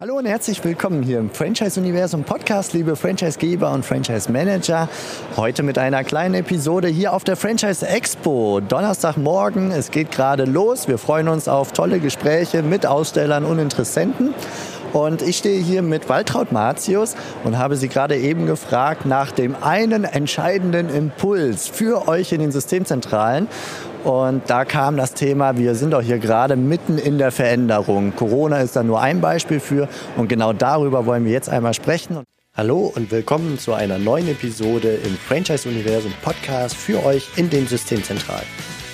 Hallo und herzlich willkommen hier im Franchise-Universum Podcast, liebe Franchise-Geber und Franchise-Manager. Heute mit einer kleinen Episode hier auf der Franchise Expo. Donnerstagmorgen, es geht gerade los. Wir freuen uns auf tolle Gespräche mit Ausstellern und Interessenten. Und ich stehe hier mit Waltraud Martius und habe Sie gerade eben gefragt nach dem einen entscheidenden Impuls für euch in den Systemzentralen. Und da kam das Thema, wir sind doch hier gerade mitten in der Veränderung. Corona ist da nur ein Beispiel für und genau darüber wollen wir jetzt einmal sprechen. Hallo und willkommen zu einer neuen Episode im Franchise-Universum Podcast für euch in den Systemzentralen.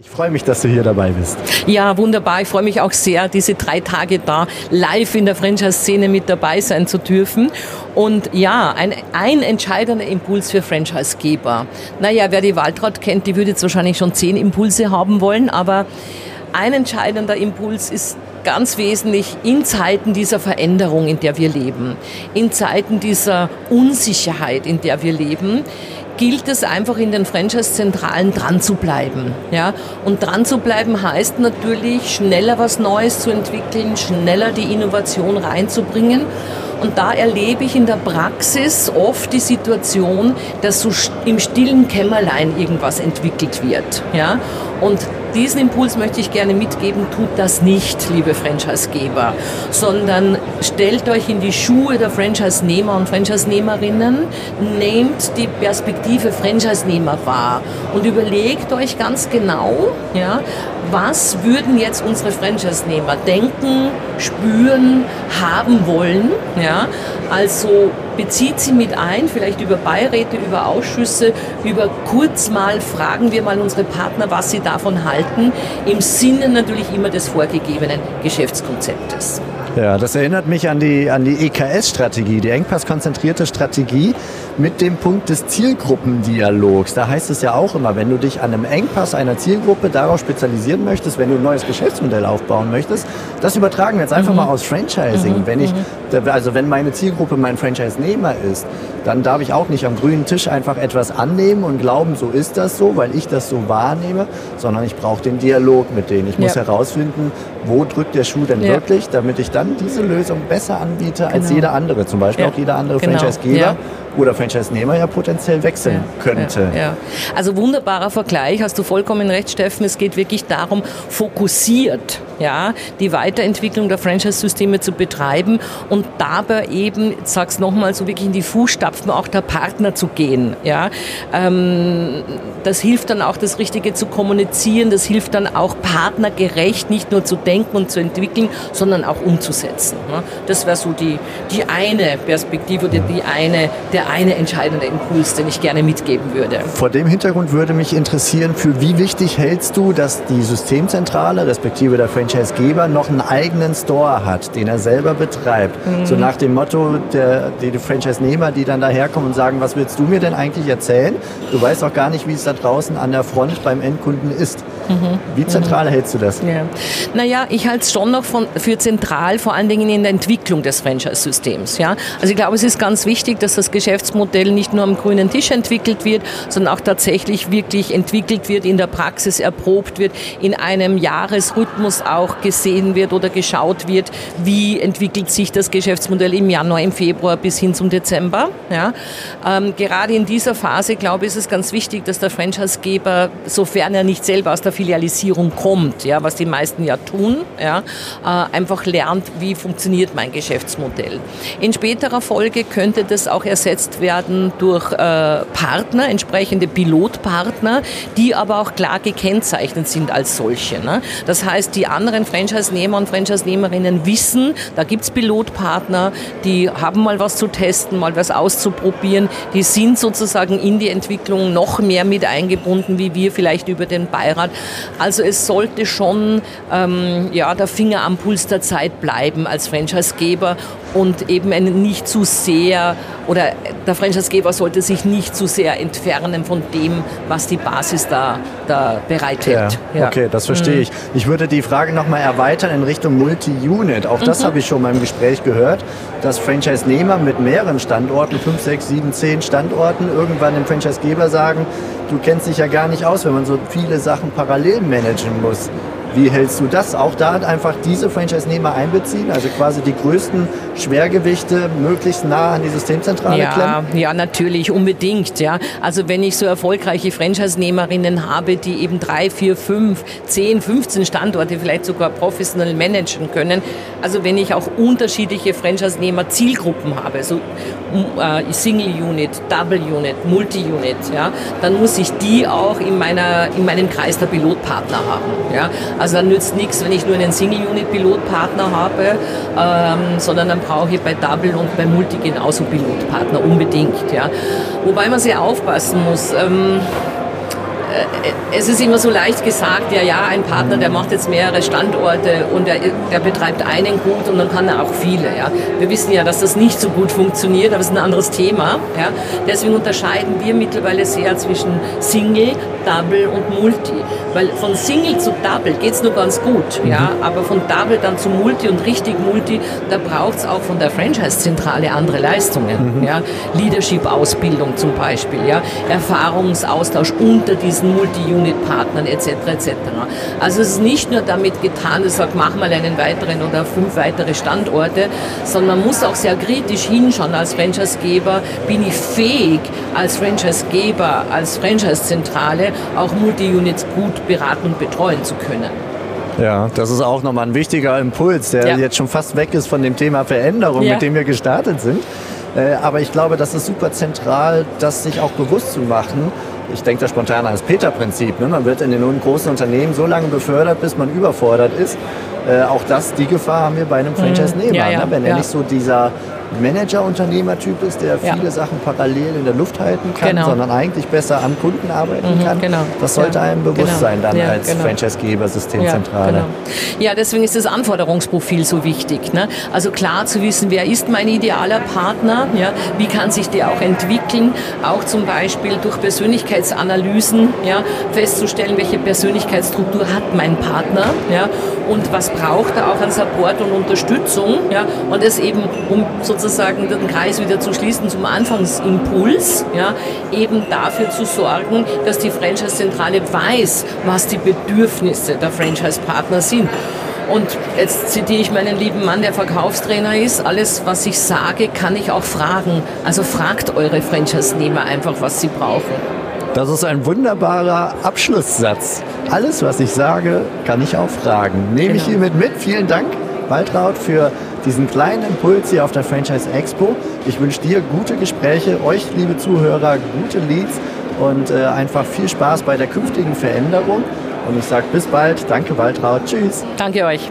Ich freue mich, dass du hier dabei bist. Ja, wunderbar. Ich freue mich auch sehr, diese drei Tage da live in der Franchise-Szene mit dabei sein zu dürfen. Und ja, ein, ein entscheidender Impuls für Franchise-Geber. Naja, wer die Waltraud kennt, die würde jetzt wahrscheinlich schon zehn Impulse haben wollen, aber ein entscheidender Impuls ist ganz wesentlich in Zeiten dieser Veränderung, in der wir leben, in Zeiten dieser Unsicherheit, in der wir leben, gilt es einfach in den Franchise-Zentralen dran zu bleiben. Ja? Und dran zu bleiben heißt natürlich, schneller was Neues zu entwickeln, schneller die Innovation reinzubringen. Und da erlebe ich in der Praxis oft die Situation, dass so im stillen Kämmerlein irgendwas entwickelt wird. Ja? Und diesen Impuls möchte ich gerne mitgeben, tut das nicht, liebe Franchise-Geber, sondern stellt euch in die Schuhe der Franchise-Nehmer und Franchise-Nehmerinnen, nehmt die Perspektive Franchise-Nehmer wahr und überlegt euch ganz genau, ja, was würden jetzt unsere Franchise-Nehmer denken, spüren, haben wollen, ja, also bezieht sie mit ein, vielleicht über Beiräte, über Ausschüsse, über kurz mal fragen wir mal unsere Partner, was sie davon halten, im Sinne natürlich immer des vorgegebenen Geschäftskonzeptes. Ja, das erinnert mich an die, an die EKS-Strategie, die engpasskonzentrierte Strategie mit dem Punkt des Zielgruppendialogs. Da heißt es ja auch immer, wenn du dich an einem Engpass einer Zielgruppe darauf spezialisieren möchtest, wenn du ein neues Geschäftsmodell aufbauen möchtest, das übertragen wir jetzt einfach mhm. mal aus Franchising. Mhm. Wenn ich, mhm. also wenn meine Zielgruppe mein Franchise-Nehmer ist, dann darf ich auch nicht am grünen Tisch einfach etwas annehmen und glauben, so ist das so, weil ich das so wahrnehme, sondern ich brauche den Dialog mit denen. Ich muss ja. herausfinden, wo drückt der Schuh denn ja. wirklich, damit ich dann diese Lösung besser anbiete genau. als jeder andere, zum Beispiel ja. auch jeder andere genau. Franchise-Geber oder Franchise-Nehmer ja potenziell wechseln ja, könnte. Ja, ja. Also wunderbarer Vergleich, hast du vollkommen recht, Steffen. Es geht wirklich darum, fokussiert ja, die Weiterentwicklung der Franchise-Systeme zu betreiben und dabei eben, ich sag's nochmal, so wirklich in die Fußstapfen auch der Partner zu gehen. Ja. Ähm, das hilft dann auch, das Richtige zu kommunizieren, das hilft dann auch partnergerecht nicht nur zu denken und zu entwickeln, sondern auch umzusetzen. Ne. Das wäre so die, die eine Perspektive oder die eine, der eine entscheidende Impuls, den ich gerne mitgeben würde. Vor dem Hintergrund würde mich interessieren, für wie wichtig hältst du, dass die Systemzentrale respektive der Franchise Franchisegeber noch einen eigenen Store hat, den er selber betreibt. Mhm. So nach dem Motto, der, die Franchise-Nehmer, die dann daherkommen und sagen, was willst du mir denn eigentlich erzählen? Du weißt auch gar nicht, wie es da draußen an der Front beim Endkunden ist. Mhm. Wie zentral mhm. hältst du das? Ja. Naja, ich halte es schon noch von, für zentral, vor allen Dingen in der Entwicklung des Franchise-Systems. Ja? Also ich glaube, es ist ganz wichtig, dass das Geschäftsmodell nicht nur am grünen Tisch entwickelt wird, sondern auch tatsächlich wirklich entwickelt wird, in der Praxis erprobt wird, in einem Jahresrhythmus auch gesehen wird oder geschaut wird, wie entwickelt sich das Geschäftsmodell im Januar, im Februar bis hin zum Dezember. Ja? Ähm, gerade in dieser Phase, glaube ich, ist es ganz wichtig, dass der Franchisegeber, sofern er nicht selber aus der Filialisierung kommt, ja, was die meisten ja tun, ja, äh, einfach lernt, wie funktioniert mein Geschäftsmodell. In späterer Folge könnte das auch ersetzt werden durch äh, Partner, entsprechende Pilotpartner, die aber auch klar gekennzeichnet sind als solche. Ne? Das heißt, die anderen Franchise-Nehmer und Franchise-Nehmerinnen wissen, da gibt es Pilotpartner, die haben mal was zu testen, mal was auszuprobieren, die sind sozusagen in die Entwicklung noch mehr mit eingebunden, wie wir vielleicht über den Beirat. Also es sollte schon ähm, ja, der Finger am Puls der Zeit bleiben bleiben als Franchisegeber und eben nicht zu sehr oder der Franchisegeber sollte sich nicht zu sehr entfernen von dem, was die Basis da, da bereithält. Ja, ja. Okay, das verstehe mhm. ich. Ich würde die Frage nochmal erweitern in Richtung Multi-Unit. Auch das mhm. habe ich schon mal im Gespräch gehört, dass Franchise-Nehmer mit mehreren Standorten, 5, 6, 7, 10 Standorten, irgendwann dem Franchisegeber sagen, du kennst dich ja gar nicht aus, wenn man so viele Sachen parallel managen muss. Wie hältst du das? Auch da einfach diese Franchise-Nehmer einbeziehen, also quasi die größten Schwergewichte möglichst nah an die Systemzentrale ja, klemmen? Ja, natürlich, unbedingt. Ja. Also wenn ich so erfolgreiche Franchise-Nehmerinnen habe, die eben drei, vier, fünf, zehn, 15 Standorte vielleicht sogar professionell managen können, also wenn ich auch unterschiedliche Franchise-Nehmer Zielgruppen habe, so äh, Single-Unit, Double-Unit, Multi-Unit, ja, dann muss ich die auch in, meiner, in meinem Kreis der Pilotpartner haben. Ja. Also dann nützt nichts, wenn ich nur einen Single-Unit-Pilotpartner habe, ähm, sondern dann brauche ich bei Double und bei Multi genauso Pilotpartner unbedingt. Ja. Wobei man sehr aufpassen muss. Ähm, äh, es ist immer so leicht gesagt, ja, ja, ein Partner, der macht jetzt mehrere Standorte und der, der betreibt einen gut und dann kann er auch viele. Ja. Wir wissen ja, dass das nicht so gut funktioniert, aber es ist ein anderes Thema. Ja. Deswegen unterscheiden wir mittlerweile sehr zwischen Single, Double und Multi. Weil von Single zu Double geht es nur ganz gut, mhm. ja, aber von Double dann zu Multi und richtig Multi, da braucht es auch von der Franchise-Zentrale andere Leistungen. Mhm. Ja. Leadership-Ausbildung zum Beispiel, ja. Erfahrungsaustausch unter diesen Multi-Unit-Partnern etc. etc. Also es ist nicht nur damit getan, dass sagt, mach mal einen weiteren oder fünf weitere Standorte, sondern man muss auch sehr kritisch hinschauen als Franchise-Geber, bin ich fähig als Franchise-Geber, als Franchise-Zentrale auch Multi-Units gut beraten und betreuen zu können. Ja, das ist auch nochmal ein wichtiger Impuls, der ja. jetzt schon fast weg ist von dem Thema Veränderung, ja. mit dem wir gestartet sind. Äh, aber ich glaube, das ist super zentral, das sich auch bewusst zu machen. Ich denke da spontan an das Peter-Prinzip. Ne? Man wird in den großen Unternehmen so lange befördert, bis man überfordert ist. Äh, auch das, die Gefahr haben wir bei einem mhm. Franchise-Nehmer. Ja, ja, ne? Wenn er nicht so dieser Manager-Unternehmertyp ist, der viele ja. Sachen parallel in der Luft halten kann, genau. sondern eigentlich besser am Kunden arbeiten mhm, kann. Genau. Das sollte ja. einem bewusst genau. sein dann ja, als genau. Franchise-Geber, Systemzentrale. Genau. Ja, deswegen ist das Anforderungsprofil so wichtig. Ne? Also klar zu wissen, wer ist mein idealer Partner, ja? wie kann sich der auch entwickeln, auch zum Beispiel durch Persönlichkeitsanalysen ja? festzustellen, welche Persönlichkeitsstruktur hat mein Partner ja? und was braucht er auch an Support und Unterstützung ja? und es eben um sozusagen sozusagen den Kreis wieder zu schließen zum Anfangsimpuls, ja, eben dafür zu sorgen, dass die Franchise-Zentrale weiß, was die Bedürfnisse der Franchise-Partner sind. Und jetzt zitiere ich meinen lieben Mann, der Verkaufstrainer ist. Alles, was ich sage, kann ich auch fragen. Also fragt eure Franchise-Nehmer einfach, was sie brauchen. Das ist ein wunderbarer Abschlusssatz. Alles, was ich sage, kann ich auch fragen. Nehme genau. ich hiermit mit. Vielen Dank, Waltraud, für diesen kleinen Impuls hier auf der Franchise Expo. Ich wünsche dir gute Gespräche, euch liebe Zuhörer gute Leads und äh, einfach viel Spaß bei der künftigen Veränderung. Und ich sage bis bald. Danke Waltraud. Tschüss. Danke euch.